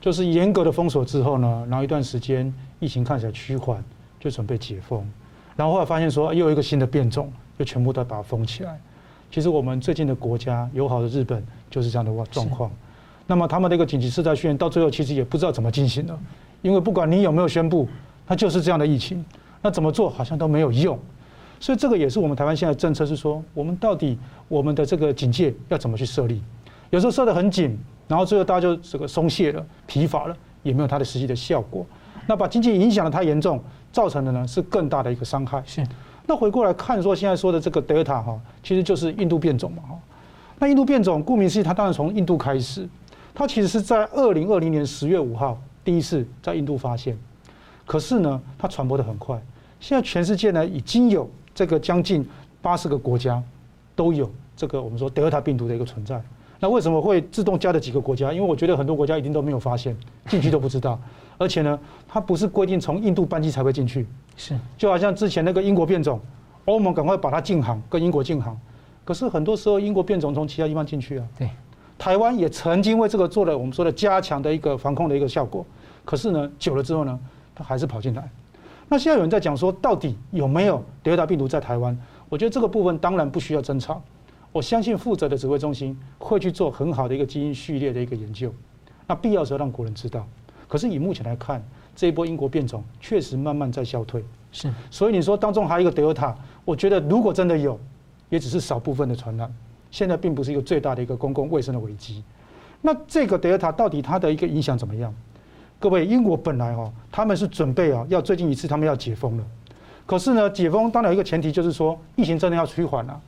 就是严格的封锁之后呢，然后一段时间疫情看起来趋缓，就准备解封，然后后来发现说又有一个新的变种，就全部都把它封起来。其实我们最近的国家友好的日本就是这样的状况，那么他们的一个紧急事态宣言到最后其实也不知道怎么进行了，因为不管你有没有宣布，它就是这样的疫情，那怎么做好像都没有用，所以这个也是我们台湾现在政策是说，我们到底我们的这个警戒要怎么去设立？有时候设得很紧，然后最后大家就这个松懈了、疲乏了，也没有它的实际的效果，那把经济影响的太严重，造成的呢是更大的一个伤害。是。那回过来看，说现在说的这个德尔塔哈，其实就是印度变种嘛哈。那印度变种，顾名思义，它当然从印度开始，它其实是在二零二零年十月五号第一次在印度发现，可是呢，它传播得很快。现在全世界呢，已经有这个将近八十个国家都有这个我们说德尔塔病毒的一个存在。那为什么会自动加的几个国家？因为我觉得很多国家一定都没有发现，进去都不知道。而且呢，它不是规定从印度班机才会进去。是，就好像之前那个英国变种，欧盟赶快把它禁航，跟英国禁航。可是很多时候英国变种从其他地方进去啊。对，台湾也曾经为这个做了我们说的加强的一个防控的一个效果。可是呢，久了之后呢，它还是跑进来。那现在有人在讲说，到底有没有德尔塔病毒在台湾？我觉得这个部分当然不需要争吵。我相信负责的指挥中心会去做很好的一个基因序列的一个研究。那必要时候让国人知道。可是以目前来看，这一波英国变种确实慢慢在消退，是，所以你说当中还有一个德尔塔，我觉得如果真的有，也只是少部分的传染，现在并不是一个最大的一个公共卫生的危机。那这个德尔塔到底它的一个影响怎么样？各位，英国本来哦他们是准备啊要最近一次他们要解封了，可是呢解封当然有一个前提就是说疫情真的要趋缓了，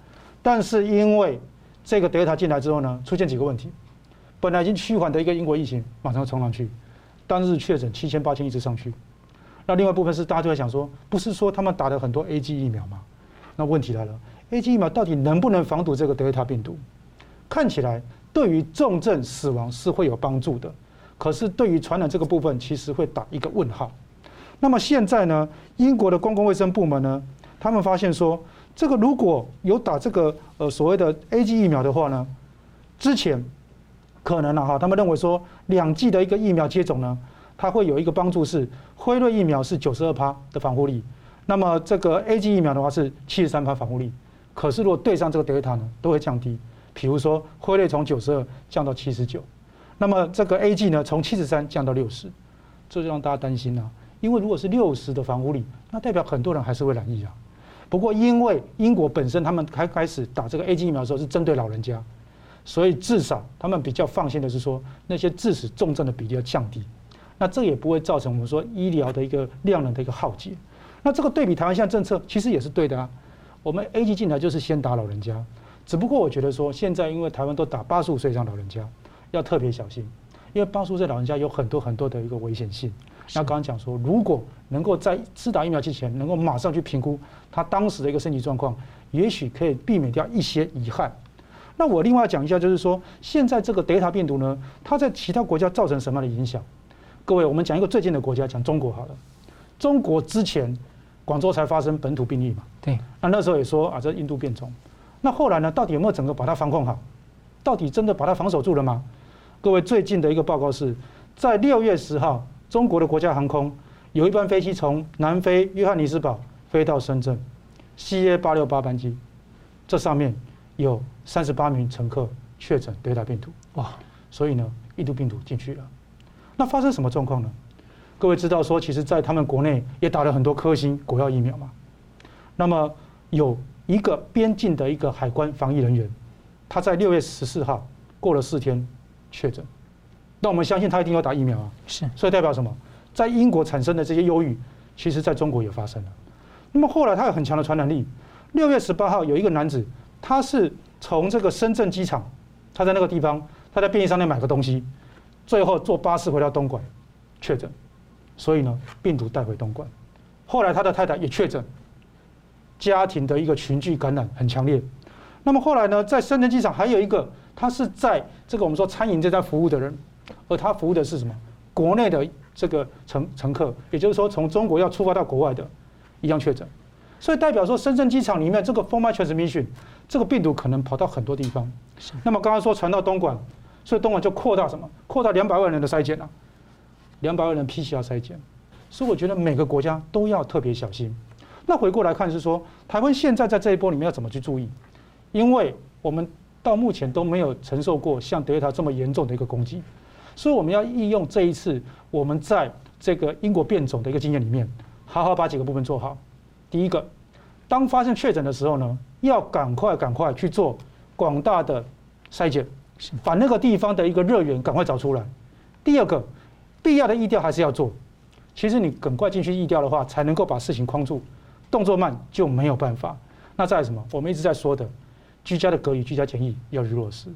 但是因为这个德尔塔进来之后呢，出现几个问题，本来已经趋缓的一个英国疫情马上冲上去。单日确诊七千八千一直上去，那另外一部分是大家就在想说，不是说他们打了很多 AG 疫苗吗？那问题来了，AG 疫苗到底能不能防堵这个德尔塔病毒？看起来对于重症死亡是会有帮助的，可是对于传染这个部分，其实会打一个问号。那么现在呢，英国的公共卫生部门呢，他们发现说，这个如果有打这个呃所谓的 AG 疫苗的话呢，之前。可能了哈，他们认为说两剂的一个疫苗接种呢，它会有一个帮助是辉瑞疫苗是九十二趴的防护力，那么这个 AG 疫苗的话是七十三趴防护力，可是如果对上这个德尔塔呢，都会降低。比如说辉瑞从九十二降到七十九，那么这个 A G 呢从七十三降到六十，这就让大家担心了。因为如果是六十的防护力，那代表很多人还是会染疫啊。不过因为英国本身他们开开始打这个 AZ 疫苗的时候是针对老人家，所以至少他们比较放心的是说那些致死重症的比例要降低，那这也不会造成我们说医疗的一个量能的一个耗竭。那这个对比台湾现在政策其实也是对的啊。我们 AZ 进来就是先打老人家，只不过我觉得说现在因为台湾都打八十五岁以上老人家，要特别小心，因为八十五岁老人家有很多很多的一个危险性。那刚刚讲说，如果能够在自打疫苗之前能够马上去评估他当时的一个身体状况，也许可以避免掉一些遗憾。那我另外讲一下，就是说现在这个德尔塔病毒呢，它在其他国家造成什么样的影响？各位，我们讲一个最近的国家，讲中国好了。中国之前。广州才发生本土病例嘛？对，那那时候也说啊，这印度变种。那后来呢？到底有没有整个把它防控好？到底真的把它防守住了吗？各位，最近的一个报告是在六月十号，中国的国家航空有一班飞机从南非约翰尼斯堡飞到深圳，CA 八六八班机，这上面有三十八名乘客确诊德尔塔病毒。哇！所以呢，印度病毒进去了。那发生什么状况呢？各位知道说，其实，在他们国内也打了很多科兴国药疫苗嘛。那么有一个边境的一个海关防疫人员，他在六月十四号过了四天确诊。那我们相信他一定要打疫苗啊。是。所以代表什么？在英国产生的这些忧郁，其实在中国也发生了。那么后来他有很强的传染力。六月十八号有一个男子，他是从这个深圳机场，他在那个地方，他在便利商店买个东西，最后坐巴士回到东莞确诊。所以呢，病毒带回东莞，后来他的太太也确诊，家庭的一个群聚感染很强烈。那么后来呢，在深圳机场还有一个，他是在这个我们说餐饮这家服务的人，而他服务的是什么？国内的这个乘乘客，也就是说从中国要出发到国外的，一样确诊。所以代表说，深圳机场里面这个 formal transmission，这个病毒可能跑到很多地方。那么刚刚说传到东莞，所以东莞就扩大什么？扩大两百万人的筛检了。两百万人 PCR 筛检，所以我觉得每个国家都要特别小心。那回过来看是说，台湾现在在这一波里面要怎么去注意？因为我们到目前都没有承受过像德尔塔这么严重的一个攻击，所以我们要利用这一次我们在这个英国变种的一个经验里面，好好把几个部分做好。第一个，当发现确诊的时候呢，要赶快赶快去做广大的筛检，把那个地方的一个热源赶快找出来。第二个。必要的疫调还是要做，其实你赶快进去疫调的话，才能够把事情框住，动作慢就没有办法。那再来什么？我们一直在说的，居家的隔离、居家检疫要去落实。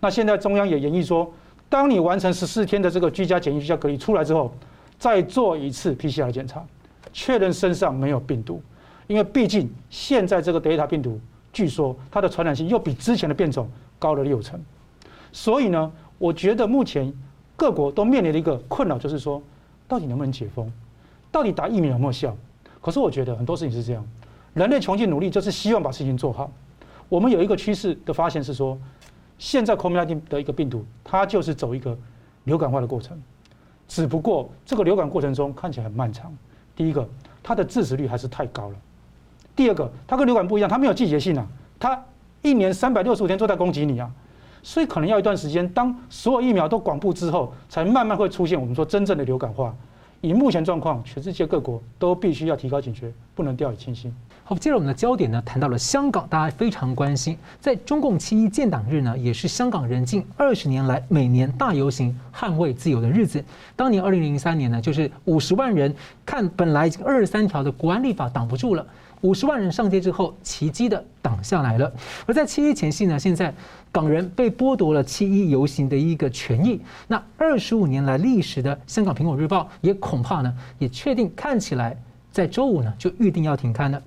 那现在中央也研议说，当你完成十四天的这个居家检疫、居家隔离出来之后，再做一次 PCR 检查，确认身上没有病毒，因为毕竟现在这个德尔塔病毒，据说它的传染性又比之前的变种高了六成，所以呢，我觉得目前。各国都面临的一个困扰，就是说，到底能不能解封？到底打疫苗有没有效？可是我觉得很多事情是这样，人类穷尽努力，就是希望把事情做好。我们有一个趋势的发现是说，现在 COVID-19 的一个病毒，它就是走一个流感化的过程，只不过这个流感过程中看起来很漫长。第一个，它的致死率还是太高了；第二个，它跟流感不一样，它没有季节性啊，它一年三百六十五天都在攻击你啊。所以可能要一段时间，当所有疫苗都广布之后，才慢慢会出现我们说真正的流感化。以目前状况，全世界各国都必须要提高警觉，不能掉以轻心。好，接着我们的焦点呢，谈到了香港，大家非常关心。在中共七一建党日呢，也是香港人近二十年来每年大游行捍卫自由的日子。当年二零零三年呢，就是五十万人看本来二十三条的国安立法挡不住了。五十万人上街之后，奇迹的挡下来了。而在七一前夕呢，现在港人被剥夺了七一游行的一个权益。那二十五年来历史的香港《苹果日报》也恐怕呢，也确定看起来在周五呢就预定要停刊了。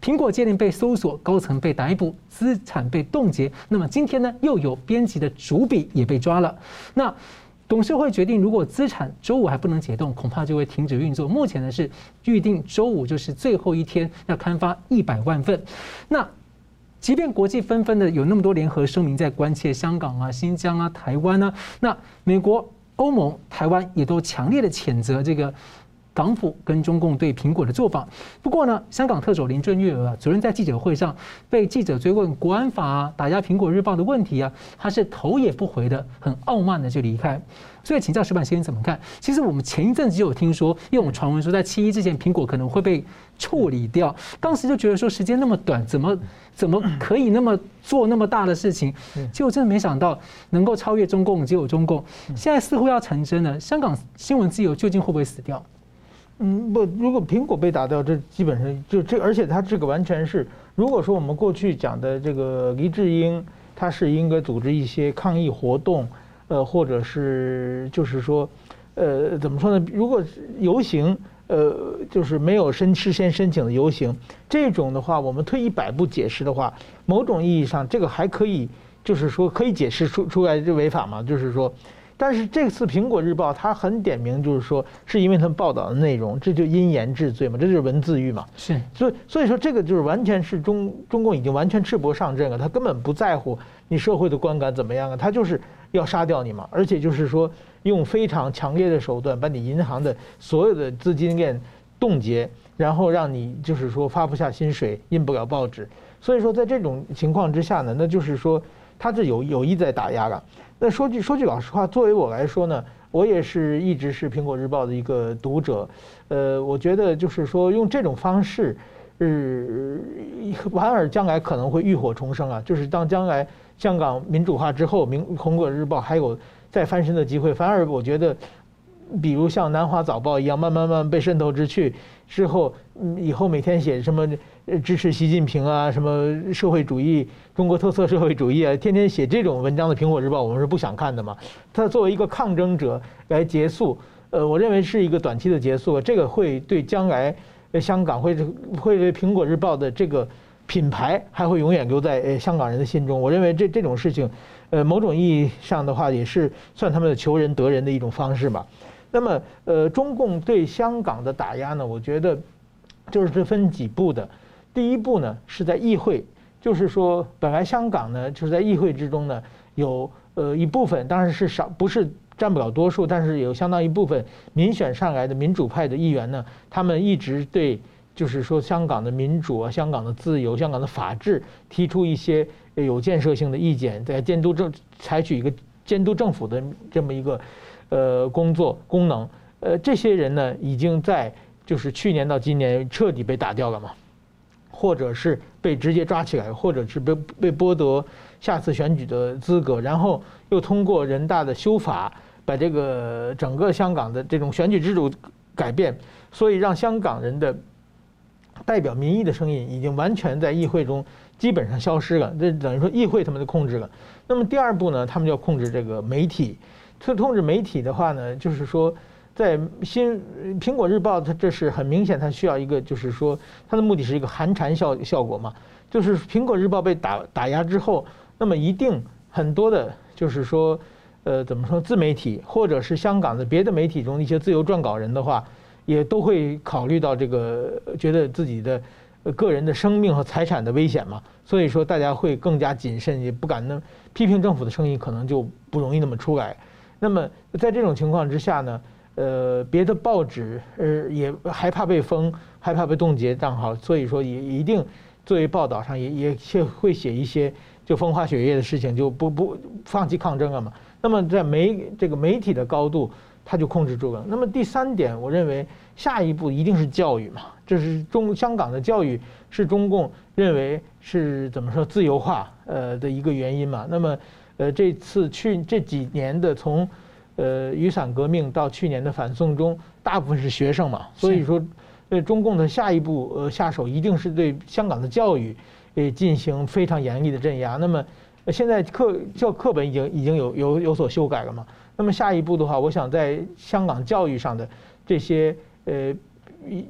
苹果接连被搜索，高层被逮捕，资产被冻结。那么今天呢，又有编辑的主笔也被抓了。那董事会决定，如果资产周五还不能解冻，恐怕就会停止运作。目前呢是预定周五就是最后一天要刊发一百万份。那即便国际纷纷的有那么多联合声明在关切香港啊、新疆啊、台湾啊，那美国、欧盟、台湾也都强烈的谴责这个港府跟中共对苹果的做法。不过呢，香港特首林郑月娥啊，昨天在记者会上被记者追问国安法啊、打压苹果日报的问题啊，他是头也不回的，很傲慢的就离开。所以请教石板先生怎么看？其实我们前一阵子就有听说，因为我们传闻说在七一之前苹果可能会被处理掉，当时就觉得说时间那么短，怎么怎么 可以那么做那么大的事情？结果真的没想到能够超越中共，只有中共。现在似乎要成真了，香港新闻自由究竟会不会死掉？嗯，不，如果苹果被打掉，这基本上就这，而且它这个完全是，如果说我们过去讲的这个黎智英，他是应该组织一些抗议活动。呃，或者是就是说，呃，怎么说呢？如果游行，呃，就是没有申事先申请的游行，这种的话，我们退一百步解释的话，某种意义上，这个还可以，就是说可以解释出出来这违法嘛？就是说，但是这次《苹果日报》它很点名，就是说是因为他们报道的内容，这就因言治罪嘛，这就是文字狱嘛。是，所以所以说这个就是完全是中中共已经完全赤膊上阵了，他根本不在乎你社会的观感怎么样啊，他就是。要杀掉你嘛？而且就是说，用非常强烈的手段把你银行的所有的资金链冻结，然后让你就是说发不下薪水，印不了报纸。所以说，在这种情况之下呢，那就是说他是有有意在打压了。那说句说句老实话，作为我来说呢，我也是一直是苹果日报的一个读者。呃，我觉得就是说用这种方式，是反而将来可能会浴火重生啊。就是当将来。香港民主化之后，明《苹果日报》还有再翻身的机会。反而我觉得，比如像《南华早报》一样，慢慢慢被渗透之去之后，以后每天写什么支持习近平啊，什么社会主义、中国特色社会主义啊，天天写这种文章的《苹果日报》，我们是不想看的嘛。他作为一个抗争者来结束，呃，我认为是一个短期的结束。这个会对将来香港会会对《苹果日报》的这个。品牌还会永远留在呃香港人的心中。我认为这这种事情，呃，某种意义上的话，也是算他们的求仁得仁的一种方式吧。那么，呃，中共对香港的打压呢，我觉得就是分几步的。第一步呢，是在议会，就是说，本来香港呢，就是在议会之中呢，有呃一部分，当然是少，不是占不了多数，但是有相当一部分民选上来的民主派的议员呢，他们一直对。就是说，香港的民主啊，香港的自由，香港的法治，提出一些有建设性的意见，在监督政，采取一个监督政府的这么一个呃工作功能。呃，这些人呢，已经在就是去年到今年彻底被打掉了嘛，或者是被直接抓起来，或者是被被剥夺下次选举的资格，然后又通过人大的修法，把这个整个香港的这种选举制度改变，所以让香港人的。代表民意的声音已经完全在议会中基本上消失了，这等于说议会他们的控制了。那么第二步呢，他们就要控制这个媒体。这控制媒体的话呢，就是说，在新苹果日报，它这是很明显，它需要一个，就是说，它的目的是一个寒蝉效效果嘛。就是苹果日报被打打压之后，那么一定很多的，就是说，呃，怎么说，自媒体或者是香港的别的媒体中的一些自由撰稿人的话。也都会考虑到这个，觉得自己的个人的生命和财产的危险嘛，所以说大家会更加谨慎，也不敢那批评政府的声音可能就不容易那么出来。那么在这种情况之下呢，呃，别的报纸呃也害怕被封，害怕被冻结账号，所以说也一定作为报道上也也写会写一些就风花雪月的事情，就不不放弃抗争了嘛。那么在媒这个媒体的高度。他就控制住了。那么第三点，我认为下一步一定是教育嘛，这是中香港的教育是中共认为是怎么说自由化呃的一个原因嘛。那么呃这次去这几年的从呃雨伞革命到去年的反送中，大部分是学生嘛，所以说呃中共的下一步呃下手一定是对香港的教育呃进行非常严厉的镇压。那么现在课教课本已经已经有有有所修改了嘛。那么下一步的话，我想在香港教育上的这些呃，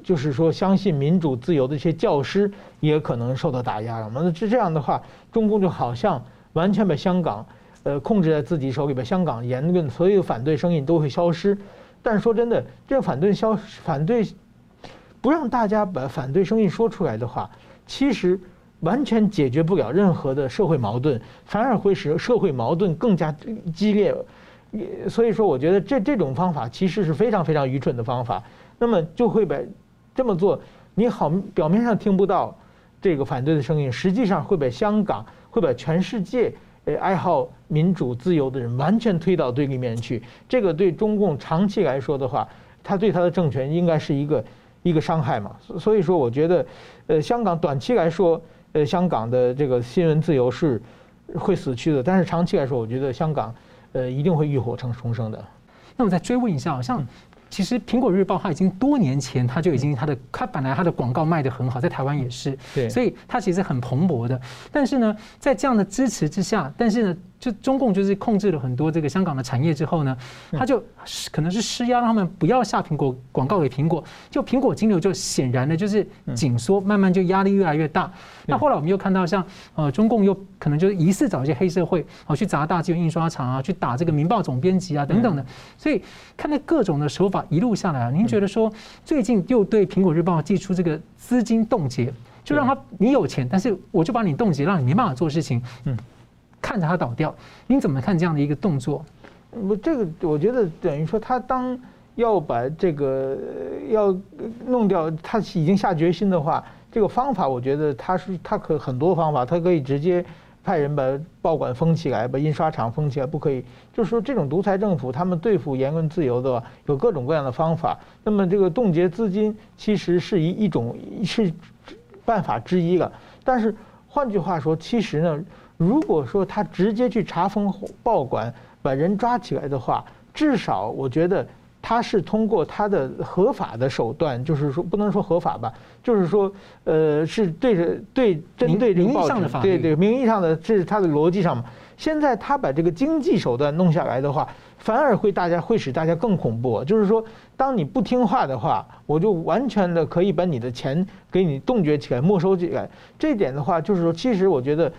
就是说相信民主自由的一些教师也可能受到打压了。那这这样的话，中共就好像完全把香港呃控制在自己手里，边香港言论所有反对声音都会消失。但是说真的，这反对消反对不让大家把反对声音说出来的话，其实完全解决不了任何的社会矛盾，反而会使社会矛盾更加激烈。所以说，我觉得这这种方法其实是非常非常愚蠢的方法。那么就会把这么做，你好表面上听不到这个反对的声音，实际上会把香港会把全世界呃爱好民主自由的人完全推到对立面去。这个对中共长期来说的话，他对他的政权应该是一个一个伤害嘛。所以说，我觉得呃香港短期来说，呃香港的这个新闻自由是会死去的，但是长期来说，我觉得香港呃一定会浴火重重生的。那我再追问一下，像。其实《苹果日报》它已经多年前，它就已经它的它本来它的广告卖得很好，在台湾也是，对，所以它其实很蓬勃的。但是呢，在这样的支持之下，但是呢。就中共就是控制了很多这个香港的产业之后呢，他就可能是施压让他们不要下苹果广告给苹果，就苹果金流就显然的就是紧缩，慢慢就压力越来越大。那后来我们又看到像呃中共又可能就是疑似找一些黑社会啊去砸大纪元印刷厂啊，去打这个《民报》总编辑啊等等的。所以看到各种的手法一路下来啊，您觉得说最近又对苹果日报寄出这个资金冻结，就让他你有钱，但是我就把你冻结，让你没办法做事情。嗯。看着它倒掉，您怎么看这样的一个动作？我这个我觉得等于说，他当要把这个要弄掉，他已经下决心的话，这个方法我觉得他是他可很多方法，他可以直接派人把报馆封起来，把印刷厂封起来，不可以。就是说，这种独裁政府，他们对付言论自由的，有各种各样的方法。那么这个冻结资金其实是一一种是办法之一了。但是换句话说，其实呢。如果说他直接去查封报馆，把人抓起来的话，至少我觉得他是通过他的合法的手段，就是说不能说合法吧，就是说呃是对着对针对这个报纸，对对名义上的这是他的逻辑上嘛。现在他把这个经济手段弄下来的话，反而会大家会使大家更恐怖。就是说，当你不听话的话，我就完全的可以把你的钱给你冻结起来、没收起来。这点的话，就是说，其实我觉得。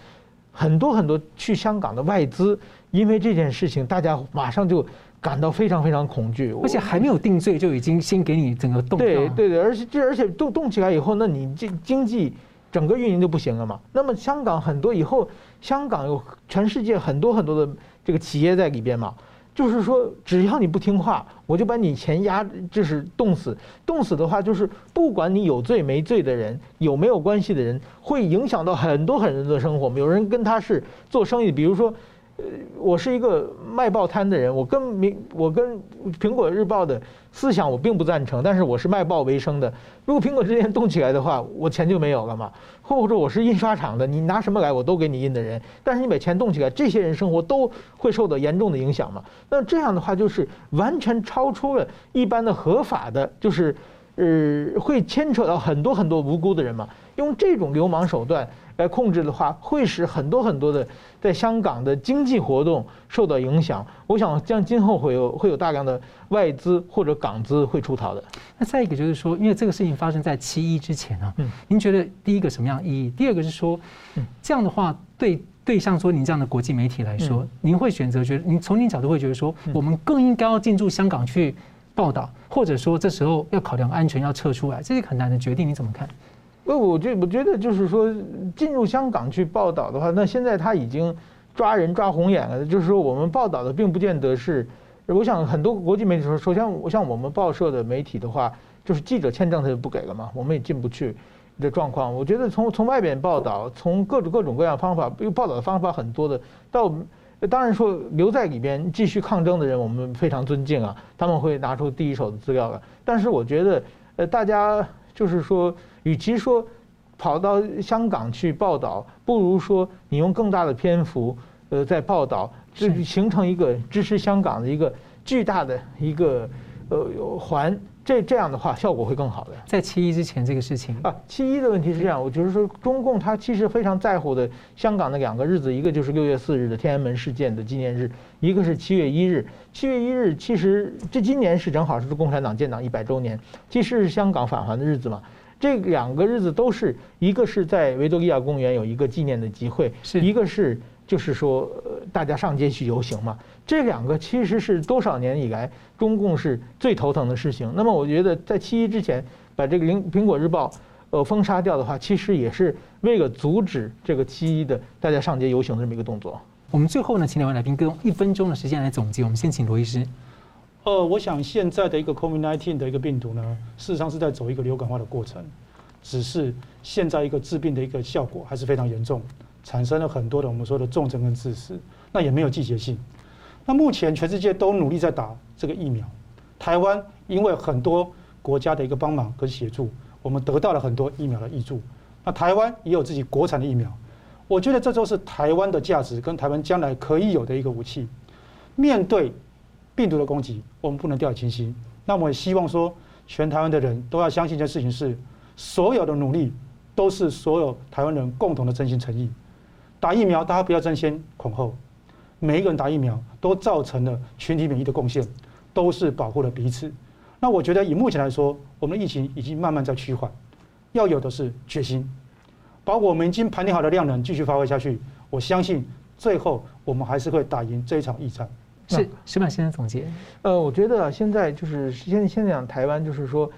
很多很多去香港的外资，因为这件事情，大家马上就感到非常非常恐惧，而且还没有定罪就已经先给你整个冻。对对对，而且这而且动动起来以后，那你这经济整个运营就不行了嘛。那么香港很多以后，香港有全世界很多很多的这个企业在里边嘛。就是说，只要你不听话，我就把你钱压，就是冻死。冻死的话，就是不管你有罪没罪的人，有没有关系的人，会影响到很多很多人的生活。有人跟他是做生意，比如说。呃，我是一个卖报摊的人，我跟明我跟苹果日报的思想我并不赞成，但是我是卖报为生的。如果苹果之间动起来的话，我钱就没有了嘛。或者我是印刷厂的，你拿什么来我都给你印的人，但是你把钱动起来，这些人生活都会受到严重的影响嘛。那这样的话就是完全超出了一般的合法的，就是呃会牵扯到很多很多无辜的人嘛。用这种流氓手段。来控制的话，会使很多很多的在香港的经济活动受到影响。我想，将今后会有会有大量的外资或者港资会出逃的。那再一个就是说，因为这个事情发生在七一之前啊，嗯，您觉得第一个什么样意义？第二个是说，这样的话对对像说您这样的国际媒体来说，您会选择觉得您从您角度会觉得说，我们更应该要进驻香港去报道，或者说这时候要考量安全要撤出来，这是很难的决定，你怎么看？呃，我觉我觉得就是说，进入香港去报道的话，那现在他已经抓人抓红眼了。就是说，我们报道的并不见得是，我想很多国际媒体说，首先我像我们报社的媒体的话，就是记者签证他就不给了嘛，我们也进不去的状况。我觉得从从外边报道，从各种各种各样方法，因为报道的方法很多的，到当然说留在里边继续抗争的人，我们非常尊敬啊，他们会拿出第一手的资料来。但是我觉得，呃，大家就是说。与其说跑到香港去报道，不如说你用更大的篇幅，呃，在报道，这形成一个支持香港的一个巨大的一个呃环，这这样的话效果会更好的。在七一之前这个事情啊，七一的问题是这样，我就是说中共他其实非常在乎的香港的两个日子，一个就是六月四日的天安门事件的纪念日，一个是七月一日。七月一日其实这今年是正好是共产党建党一百周年，其实是香港返还的日子嘛。这两个日子都是一个是在维多利亚公园有一个纪念的集会，一个是就是说大家上街去游行嘛。这两个其实是多少年以来中共是最头疼的事情。那么我觉得在七一之前把这个苹苹果日报呃封杀掉的话，其实也是为了阻止这个七一的大家上街游行的这么一个动作。我们最后呢，请两位来宾各用一分钟的时间来总结。我们先请罗医师。呃，我想现在的一个 COVID-19 的一个病毒呢，事实上是在走一个流感化的过程，只是现在一个治病的一个效果还是非常严重，产生了很多的我们说的重症跟致死，那也没有季节性。那目前全世界都努力在打这个疫苗，台湾因为很多国家的一个帮忙跟协助，我们得到了很多疫苗的挹注。那台湾也有自己国产的疫苗，我觉得这都是台湾的价值跟台湾将来可以有的一个武器，面对。病毒的攻击，我们不能掉以轻心。那我也希望说，全台湾的人都要相信一件事情是：所有的努力都是所有台湾人共同的真心诚意。打疫苗，大家不要争先恐后。每一个人打疫苗都造成了群体免疫的贡献，都是保护了彼此。那我觉得以目前来说，我们的疫情已经慢慢在趋缓，要有的是决心，把我们已经盘点好的量能继续发挥下去。我相信最后我们还是会打赢这一场疫战。是石板先生总结。呃，我觉得现在就是现现在讲台湾，就是说，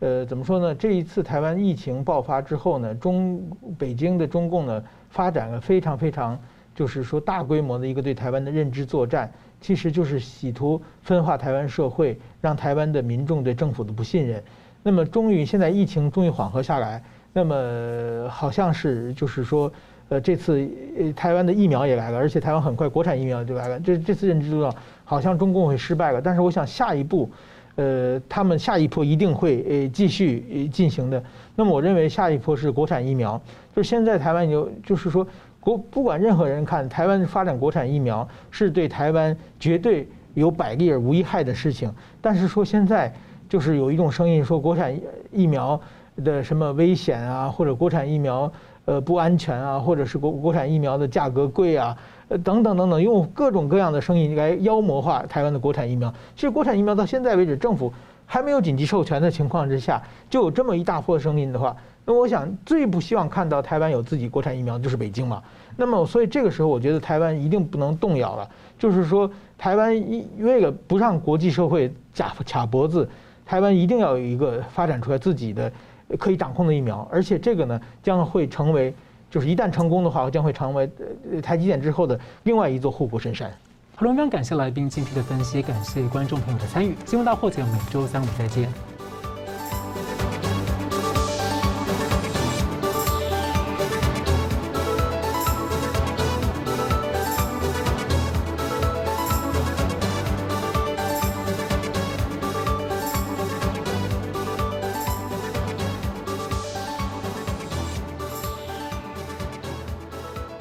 呃，怎么说呢？这一次台湾疫情爆发之后呢，中北京的中共呢，发展了非常非常，就是说大规模的一个对台湾的认知作战，其实就是企图分化台湾社会，让台湾的民众对政府的不信任。那么终于现在疫情终于缓和下来，那么好像是就是说。呃，这次呃台湾的疫苗也来了，而且台湾很快国产疫苗就来了。这这次认知作战好像中共会失败了，但是我想下一步，呃，他们下一波一定会呃继续呃进行的。那么我认为下一波是国产疫苗，就是现在台湾有就是说国不管任何人看台湾发展国产疫苗是对台湾绝对有百利而无一害的事情，但是说现在就是有一种声音说国产疫苗的什么危险啊，或者国产疫苗。呃，不安全啊，或者是国国产疫苗的价格贵啊，呃，等等等等，用各种各样的声音来妖魔化台湾的国产疫苗。其实国产疫苗到现在为止，政府还没有紧急授权的情况之下，就有这么一大波声音的话，那我想最不希望看到台湾有自己国产疫苗就是北京嘛。那么，所以这个时候，我觉得台湾一定不能动摇了。就是说，台湾一为了不让国际社会卡卡脖子，台湾一定要有一个发展出来自己的。可以掌控的疫苗，而且这个呢将会成为，就是一旦成功的话，将会成为台积电之后的另外一座护国神山。好了，非常感谢来宾精辟的分析，感谢观众朋友的参与。新闻大破解每周三五再见。